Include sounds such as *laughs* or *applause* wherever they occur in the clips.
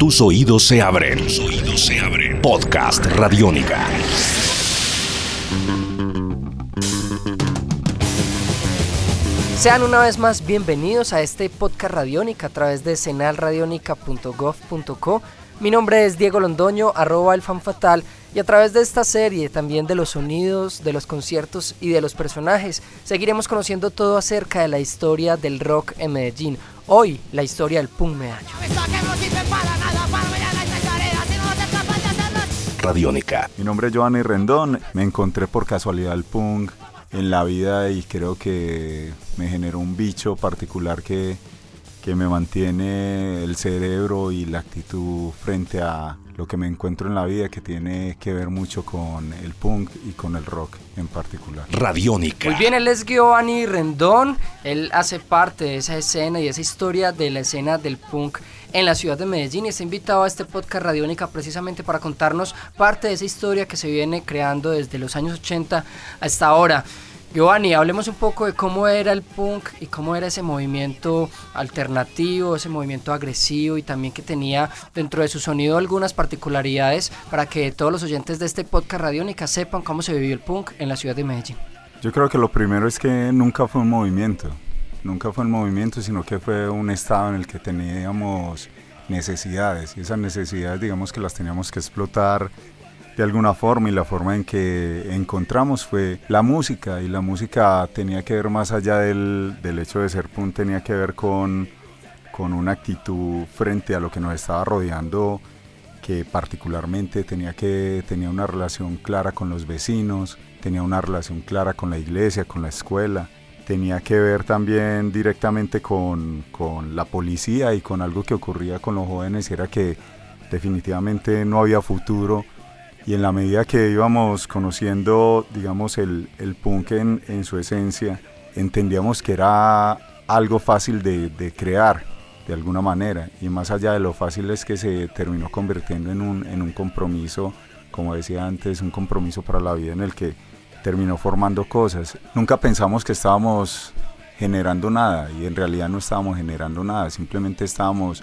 Tus oídos se abren. Tus oídos se abren. Podcast Radiónica. Sean una vez más bienvenidos a este podcast Radiónica a través de senalradionica.gov.co. Mi nombre es Diego Londoño, arroba el fan fatal, y a través de esta serie, también de los sonidos, de los conciertos y de los personajes, seguiremos conociendo todo acerca de la historia del rock en Medellín. Hoy, la historia del punk medallo. Radiónica. Mi nombre es Giovanni Rendón, me encontré por casualidad el punk en la vida y creo que me generó un bicho particular que, que me mantiene el cerebro y la actitud frente a lo que me encuentro en la vida que tiene que ver mucho con el punk y con el rock en particular. Radiónica. Muy bien, él es Giovanni Rendón, él hace parte de esa escena y esa historia de la escena del punk en la ciudad de Medellín y está invitado a este podcast Radiónica precisamente para contarnos parte de esa historia que se viene creando desde los años 80 hasta ahora. Giovanni, hablemos un poco de cómo era el punk y cómo era ese movimiento alternativo, ese movimiento agresivo y también que tenía dentro de su sonido algunas particularidades para que todos los oyentes de este podcast Radiónica sepan cómo se vivió el punk en la ciudad de Medellín. Yo creo que lo primero es que nunca fue un movimiento, nunca fue un movimiento, sino que fue un estado en el que teníamos necesidades y esas necesidades digamos que las teníamos que explotar de alguna forma y la forma en que encontramos fue la música y la música tenía que ver más allá del, del hecho de ser punk, tenía que ver con, con una actitud frente a lo que nos estaba rodeando que particularmente tenía que tenía una relación clara con los vecinos, tenía una relación clara con la iglesia, con la escuela, tenía que ver también directamente con, con la policía y con algo que ocurría con los jóvenes, era que definitivamente no había futuro y en la medida que íbamos conociendo, digamos, el, el punk en, en, su esencia, entendíamos que era algo fácil de, de, crear de alguna manera y más allá de lo fácil es que se terminó convirtiendo en un, en un compromiso, como decía antes, un compromiso para la vida en el que terminó formando cosas. Nunca pensamos que estábamos generando nada y en realidad no estábamos generando nada, simplemente estábamos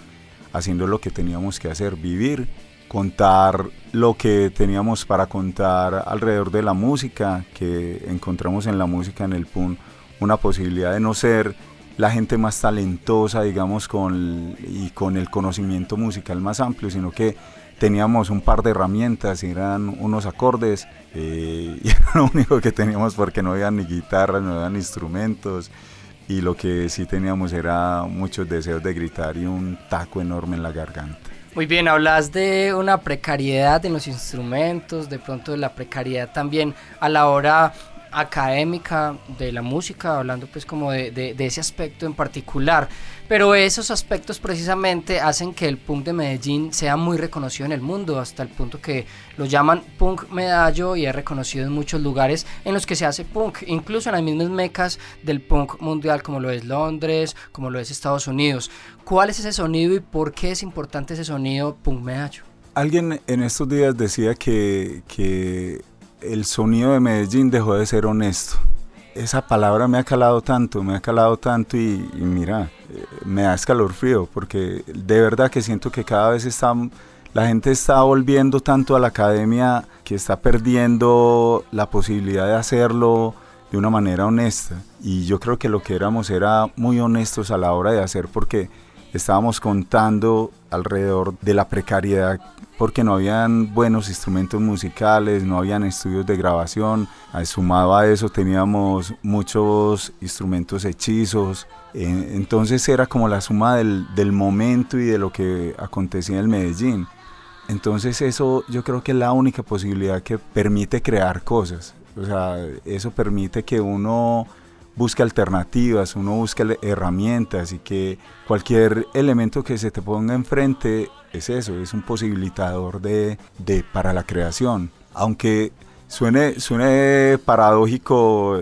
haciendo lo que teníamos que hacer, vivir contar lo que teníamos para contar alrededor de la música, que encontramos en la música, en el PUN, una posibilidad de no ser la gente más talentosa, digamos, con, y con el conocimiento musical más amplio, sino que teníamos un par de herramientas, eran unos acordes, eh, *laughs* y era lo único que teníamos porque no había ni guitarras, no habían instrumentos, y lo que sí teníamos era muchos deseos de gritar y un taco enorme en la garganta. Muy bien, hablas de una precariedad en los instrumentos, de pronto de la precariedad también a la hora académica de la música, hablando pues como de, de, ese aspecto en particular. Pero esos aspectos precisamente hacen que el punk de Medellín sea muy reconocido en el mundo, hasta el punto que lo llaman punk medallo y es reconocido en muchos lugares en los que se hace punk, incluso en las mismas mecas del punk mundial como lo es Londres, como lo es Estados Unidos. ¿Cuál es ese sonido y por qué es importante ese sonido punk medallo? Alguien en estos días decía que, que el sonido de Medellín dejó de ser honesto. Esa palabra me ha calado tanto, me ha calado tanto y, y mira, eh, me da escalofrío porque de verdad que siento que cada vez está, la gente está volviendo tanto a la academia que está perdiendo la posibilidad de hacerlo de una manera honesta. Y yo creo que lo que éramos era muy honestos a la hora de hacer porque estábamos contando alrededor de la precariedad porque no habían buenos instrumentos musicales, no habían estudios de grabación, sumado a eso teníamos muchos instrumentos hechizos, entonces era como la suma del, del, momento y de lo que acontecía en Medellín. Entonces eso yo creo que es la única posibilidad que permite crear cosas, o sea, eso permite que uno busque alternativas, uno busque herramientas y que cualquier elemento que se te ponga enfrente es eso, es un posibilitador de, de para la creación. Aunque suene, suene paradójico,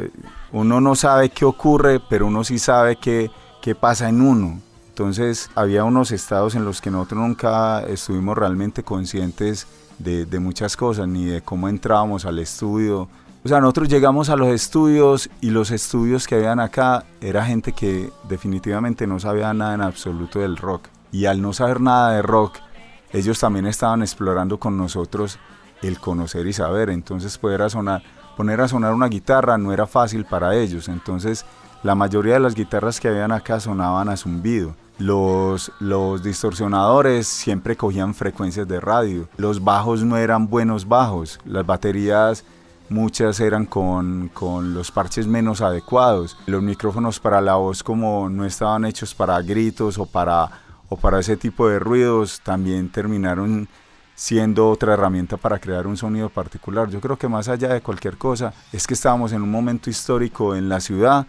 uno no sabe qué ocurre, pero uno sí sabe qué, qué pasa en uno. Entonces había unos estados en los que nosotros nunca estuvimos realmente conscientes de, de muchas cosas, ni de cómo entrábamos al estudio, o sea, nosotros llegamos a los estudios y los estudios que habían acá era gente que definitivamente no sabía nada en absoluto del rock. Y al no saber nada de rock, ellos también estaban explorando con nosotros el conocer y saber. Entonces poder sonar, poner a sonar una guitarra no era fácil para ellos. Entonces la mayoría de las guitarras que habían acá sonaban a zumbido. Los, los distorsionadores siempre cogían frecuencias de radio. Los bajos no eran buenos bajos. Las baterías muchas eran con, con, los parches menos adecuados. Los micrófonos para la voz como no estaban hechos para gritos o para, o para ese tipo de ruidos, también terminaron siendo otra herramienta para crear un sonido particular. Yo creo que más allá de cualquier cosa, es que estábamos en un momento histórico en la ciudad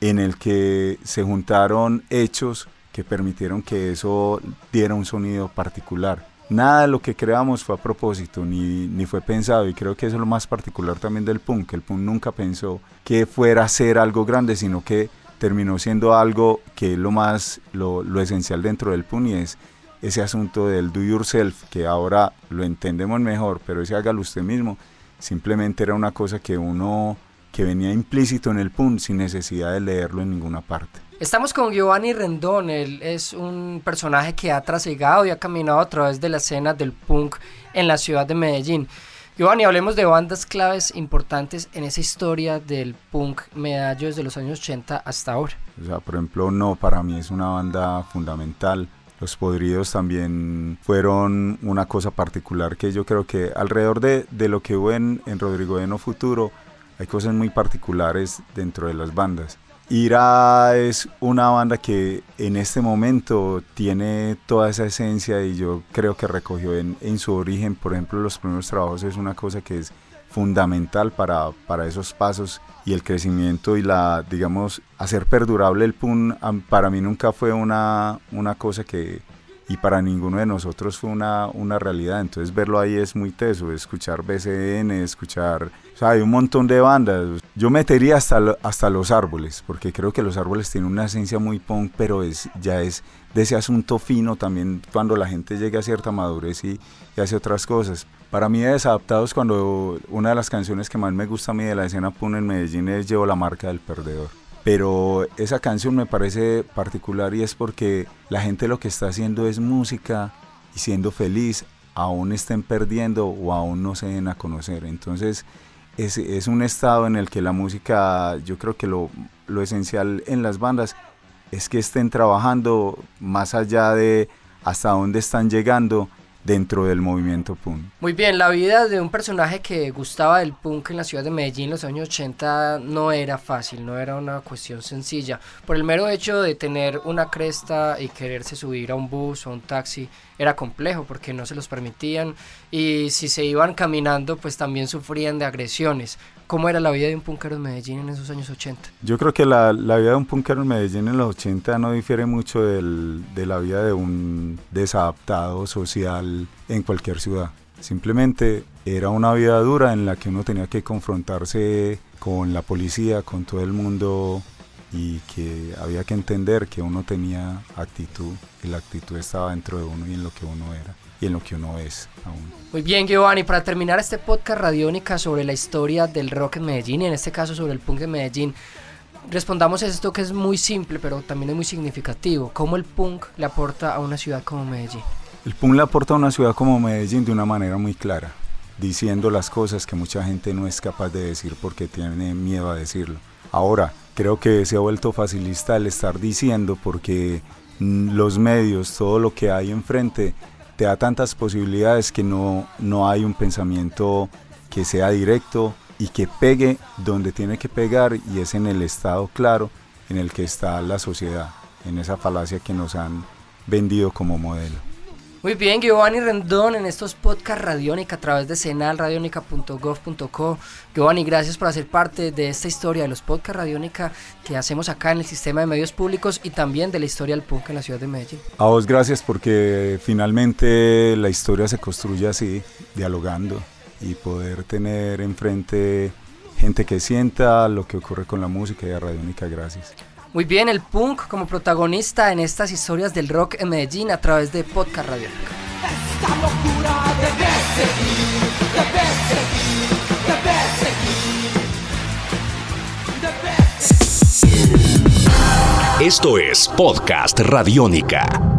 en el que se juntaron hechos que permitieron que eso diera un sonido particular. Nada de lo que creamos fue a propósito, ni, ni fue pensado, y creo que eso es lo más particular también del punk, que el punk nunca pensó que fuera a ser algo grande, sino que terminó siendo algo que es lo más, lo, lo esencial dentro del punk, y es ese asunto del do yourself, que ahora lo entendemos mejor, pero ese hágalo usted mismo, simplemente era una cosa que uno que venía implícito en el punk sin necesidad de leerlo en ninguna parte. Estamos con Giovanni Rendón, él es un personaje que ha trasegado y ha caminado a través de la escena del punk en la ciudad de Medellín. Giovanni, hablemos de bandas claves importantes en esa historia del punk medallo desde los años 80 hasta ahora. O sea, por ejemplo, No, para mí es una banda fundamental. Los Podridos también fueron una cosa particular que yo creo que alrededor de, de lo que hubo en, en Rodrigo Eno Futuro, hay cosas muy particulares dentro de las bandas. Ira es una banda que en este momento tiene toda esa esencia y yo creo que recogió en, su origen, por ejemplo, los primeros trabajos es una cosa que es fundamental para, para esos pasos y el crecimiento y la, digamos, hacer perdurable el PUN para mí nunca fue una, una cosa que, y para ninguno de nosotros fue una, una realidad. Entonces verlo ahí es muy teso, escuchar BCN, escuchar, o sea, hay un montón de bandas. Yo metería hasta, hasta Los Árboles, porque creo que Los Árboles tienen una esencia muy punk, pero es, ya es de ese asunto fino también cuando la gente llega a cierta madurez y, y hace otras cosas. Para mí Desadaptados cuando una de las canciones que más me gusta a mí de la escena punk en Medellín es Llevo la marca del perdedor pero esa canción me parece particular y es porque la gente lo que está haciendo es música y siendo feliz, aún estén perdiendo o aún no se den a conocer. Entonces es, un estado en el que la música, yo creo que lo, lo esencial en las bandas es que estén trabajando más allá de hasta dónde están llegando dentro del movimiento punk. Muy bien, la vida de un personaje que gustaba del punk en la ciudad de Medellín en los años 80 no era fácil, no era una cuestión sencilla. Por el mero hecho de tener una cresta y quererse subir a un bus o un taxi era complejo porque no se los permitían y si se iban caminando pues también sufrían de agresiones. ¿Cómo era la vida de un punkero en Medellín en esos años 80? Yo creo que la, la vida de un punkero en Medellín en los 80 no difiere mucho del, de la vida de un desadaptado social en cualquier ciudad. Simplemente era una vida dura en la que uno tenía que confrontarse con la policía, con todo el mundo y que había que entender que uno tenía actitud y la actitud estaba dentro de uno y en lo que uno era y en lo que uno es aún. Muy bien, Giovanni, para terminar este podcast radiónica sobre la historia del rock en Medellín y en este caso sobre el punk en Medellín, respondamos a esto que es muy simple, pero también es muy significativo. ¿Cómo el punk le aporta a una ciudad como Medellín? El punk le aporta a una ciudad como Medellín de una manera muy clara, diciendo las cosas que mucha gente no es capaz de decir porque tiene miedo a decirlo. Ahora, creo que se ha vuelto facilista el estar diciendo porque los medios, todo lo que hay enfrente, te da tantas posibilidades que no, no hay un pensamiento que sea directo y que pegue donde tiene que pegar y es en el estado claro en el que está la sociedad, en esa falacia que nos han vendido como modelo. Muy bien, Giovanni Rendón en estos podcasts Radiónica a través de senalradionica.gov.co. Giovanni, gracias por hacer parte de esta historia de los podcasts Radiónica que hacemos acá en el sistema de medios públicos y también de la historia del punk en la ciudad de Medellín. A vos gracias porque finalmente la historia se construye así, dialogando y poder tener enfrente gente que sienta lo que ocurre con la música y a Radiónica, gracias. Muy bien, el punk como protagonista en estas historias del rock en Medellín a través de Podcast Radio. Esta locura debe seguir, debe seguir, debe seguir. Esto es Podcast Radiónica.